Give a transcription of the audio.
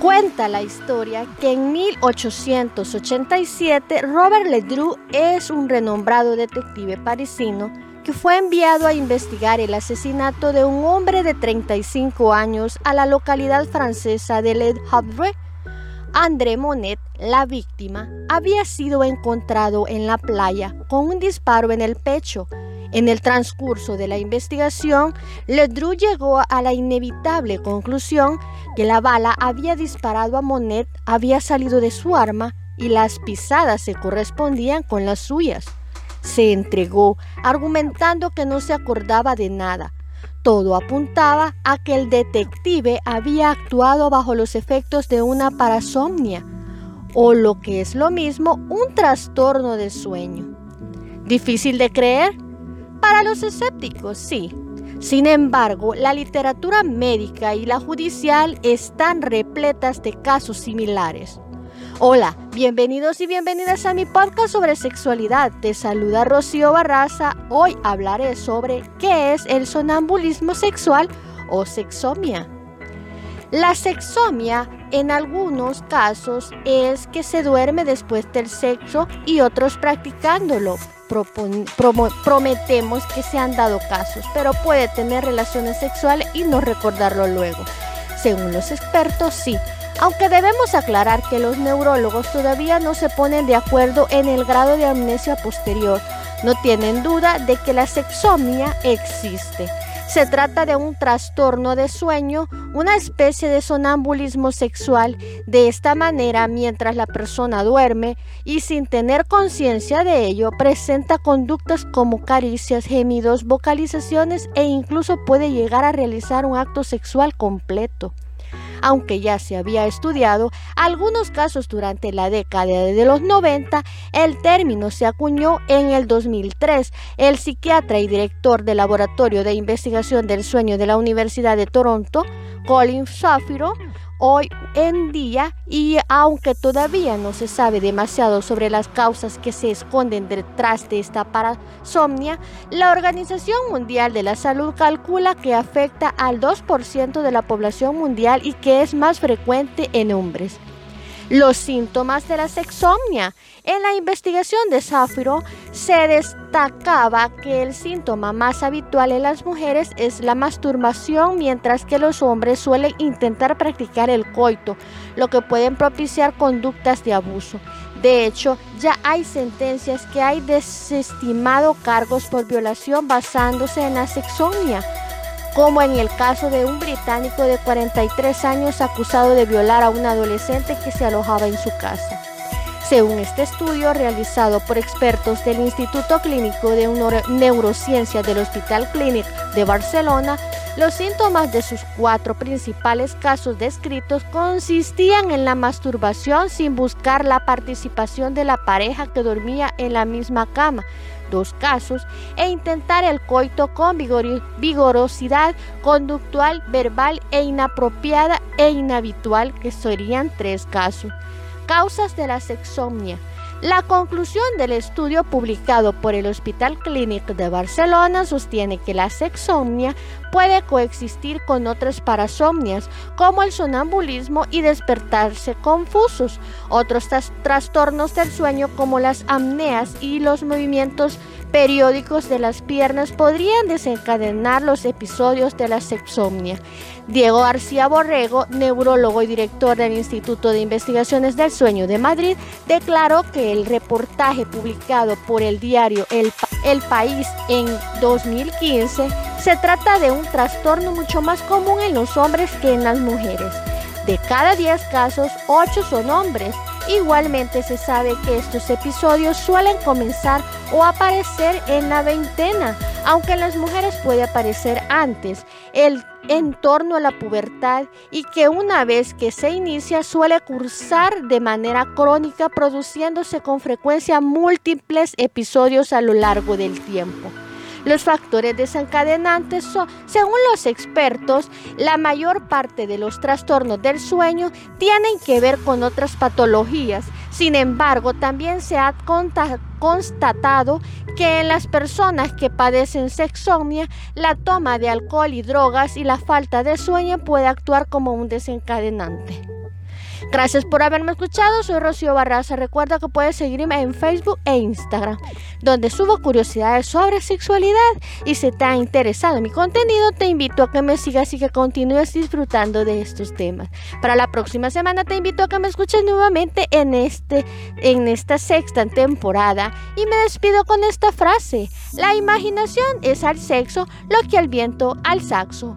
Cuenta la historia que en 1887 Robert Ledru es un renombrado detective parisino que fue enviado a investigar el asesinato de un hombre de 35 años a la localidad francesa de Le Havre. André Monet, la víctima, había sido encontrado en la playa con un disparo en el pecho en el transcurso de la investigación, Ledru llegó a la inevitable conclusión que la bala había disparado a Monet, había salido de su arma y las pisadas se correspondían con las suyas. Se entregó, argumentando que no se acordaba de nada. Todo apuntaba a que el detective había actuado bajo los efectos de una parasomnia, o lo que es lo mismo, un trastorno del sueño. ¿Difícil de creer? Para los escépticos, sí. Sin embargo, la literatura médica y la judicial están repletas de casos similares. Hola, bienvenidos y bienvenidas a mi podcast sobre sexualidad. Te saluda Rocío Barraza. Hoy hablaré sobre qué es el sonambulismo sexual o sexomia. La sexomia en algunos casos es que se duerme después del sexo y otros practicándolo prometemos que se han dado casos, pero puede tener relaciones sexuales y no recordarlo luego. Según los expertos, sí. Aunque debemos aclarar que los neurólogos todavía no se ponen de acuerdo en el grado de amnesia posterior, no tienen duda de que la sexomia existe. Se trata de un trastorno de sueño, una especie de sonambulismo sexual. De esta manera, mientras la persona duerme y sin tener conciencia de ello, presenta conductas como caricias, gemidos, vocalizaciones e incluso puede llegar a realizar un acto sexual completo aunque ya se había estudiado algunos casos durante la década de los 90, el término se acuñó en el 2003. El psiquiatra y director del Laboratorio de Investigación del Sueño de la Universidad de Toronto, Colin Shapiro, hoy en día y aunque todavía no se sabe demasiado sobre las causas que se esconden detrás de esta parasomnia, la Organización Mundial de la Salud calcula que afecta al 2% de la población mundial y que es más frecuente en hombres. Los síntomas de la sexomnia. En la investigación de Zafiro se destacaba que el síntoma más habitual en las mujeres es la masturbación, mientras que los hombres suelen intentar practicar el coito, lo que pueden propiciar conductas de abuso. De hecho, ya hay sentencias que hay desestimado cargos por violación basándose en la sexomnia como en el caso de un británico de 43 años acusado de violar a un adolescente que se alojaba en su casa. Según este estudio realizado por expertos del Instituto Clínico de Neurociencia del Hospital Clínic de Barcelona, los síntomas de sus cuatro principales casos descritos consistían en la masturbación sin buscar la participación de la pareja que dormía en la misma cama, dos casos, e intentar el coito con vigorosidad conductual, verbal e inapropiada e inhabitual, que serían tres casos. Causas de la sexomnia. La conclusión del estudio publicado por el Hospital Clínico de Barcelona sostiene que la sexomnia puede coexistir con otras parasomnias, como el sonambulismo y despertarse confusos. Otros trastornos del sueño, como las amneas y los movimientos periódicos de las piernas podrían desencadenar los episodios de la sexomnia. Diego García Borrego, neurólogo y director del Instituto de Investigaciones del Sueño de Madrid, declaró que el reportaje publicado por el diario El, País en 2015 se trata de un trastorno mucho más común en los hombres que en las mujeres. De cada 10 casos, 8 son hombres Igualmente se sabe que estos episodios suelen comenzar o aparecer en la veintena, aunque en las mujeres puede aparecer antes, el en torno a la pubertad y que una vez que se inicia suele cursar de manera crónica produciéndose con frecuencia múltiples episodios a lo largo del tiempo. Los factores desencadenantes son, según los expertos, la mayor parte de los trastornos del sueño tienen que ver con otras patologías. Sin embargo, también se ha constatado que en las personas que padecen sexomnia, la toma de alcohol y drogas y la falta de sueño puede actuar como un desencadenante. Gracias por haberme escuchado, soy Rocío Barraza. Recuerda que puedes seguirme en Facebook e Instagram, donde subo curiosidades sobre sexualidad. Y si te ha interesado mi contenido, te invito a que me sigas y que continúes disfrutando de estos temas. Para la próxima semana te invito a que me escuches nuevamente en, este, en esta sexta temporada. Y me despido con esta frase. La imaginación es al sexo lo que el viento al saxo.